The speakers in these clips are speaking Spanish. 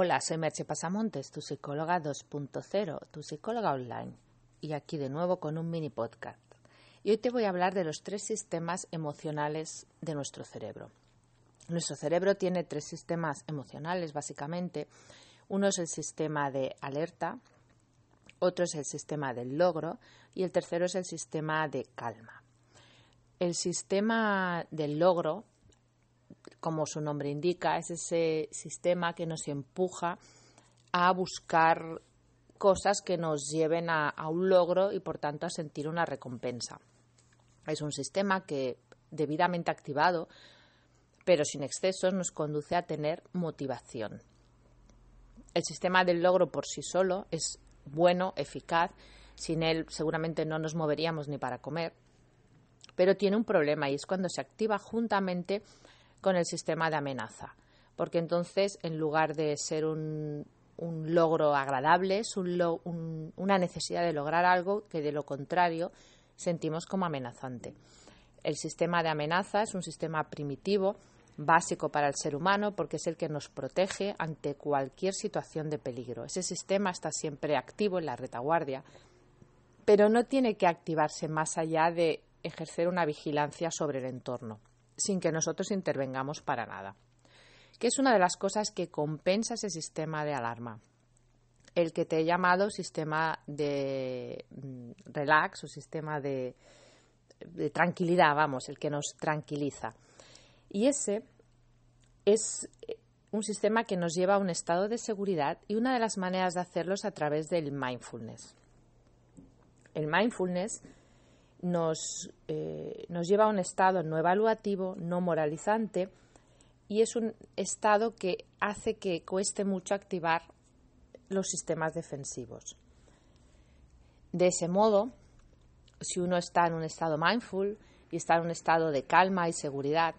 Hola, soy Merche Pasamontes, tu psicóloga 2.0, tu psicóloga online, y aquí de nuevo con un mini podcast. Y hoy te voy a hablar de los tres sistemas emocionales de nuestro cerebro. Nuestro cerebro tiene tres sistemas emocionales, básicamente. Uno es el sistema de alerta, otro es el sistema del logro y el tercero es el sistema de calma. El sistema del logro, como su nombre indica, es ese sistema que nos empuja a buscar cosas que nos lleven a, un logro y por tanto a sentir una recompensa. Es un sistema que debidamente activado pero sin excesos nos conduce a tener motivación. El sistema del logro por sí solo es bueno, eficaz, sin él seguramente no nos moveríamos ni para comer, pero tiene un problema y es cuando se activa juntamente con el sistema de amenaza, porque entonces en lugar de ser un, logro agradable, es una necesidad de lograr algo que de lo contrario sentimos como amenazante. El sistema de amenaza es un sistema primitivo básico para el ser humano porque es el que nos protege ante cualquier situación de peligro. Ese sistema está siempre activo en la retaguardia, pero no tiene que activarse más allá de ejercer una vigilancia sobre el entorno, sin que nosotros intervengamos para nada. Que es una de las cosas que compensa ese sistema de alarma. El que te he llamado sistema de mm, relax o sistema de, de tranquilidad, vamos, el que nos tranquiliza. Y ese es eh, un sistema que nos lleva a un estado de seguridad y una de las maneras de hacerlo es a través del mindfulness. El mindfulness nos, eh, nos lleva a un estado no evaluativo, no moralizante y es un estado que hace que cueste mucho activar los sistemas defensivos. De ese modo, si uno está en un estado mindful y está en un estado de calma y seguridad,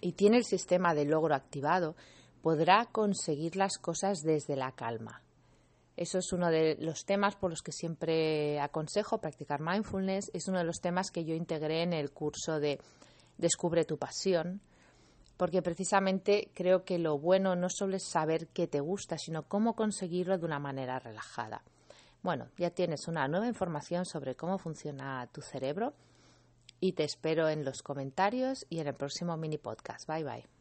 y tiene el sistema de logro activado, podrá conseguir las cosas desde la calma. Eso es uno de los temas por los que siempre aconsejo practicar mindfulness. Es uno de los temas que yo integré en el curso de Descubre tu pasión, porque precisamente creo que lo bueno no solo es saber qué te gusta, sino cómo conseguirlo de una manera relajada. Bueno, ya tienes una nueva información sobre cómo funciona tu cerebro y te espero en los comentarios y en el próximo mini podcast. Bye bye.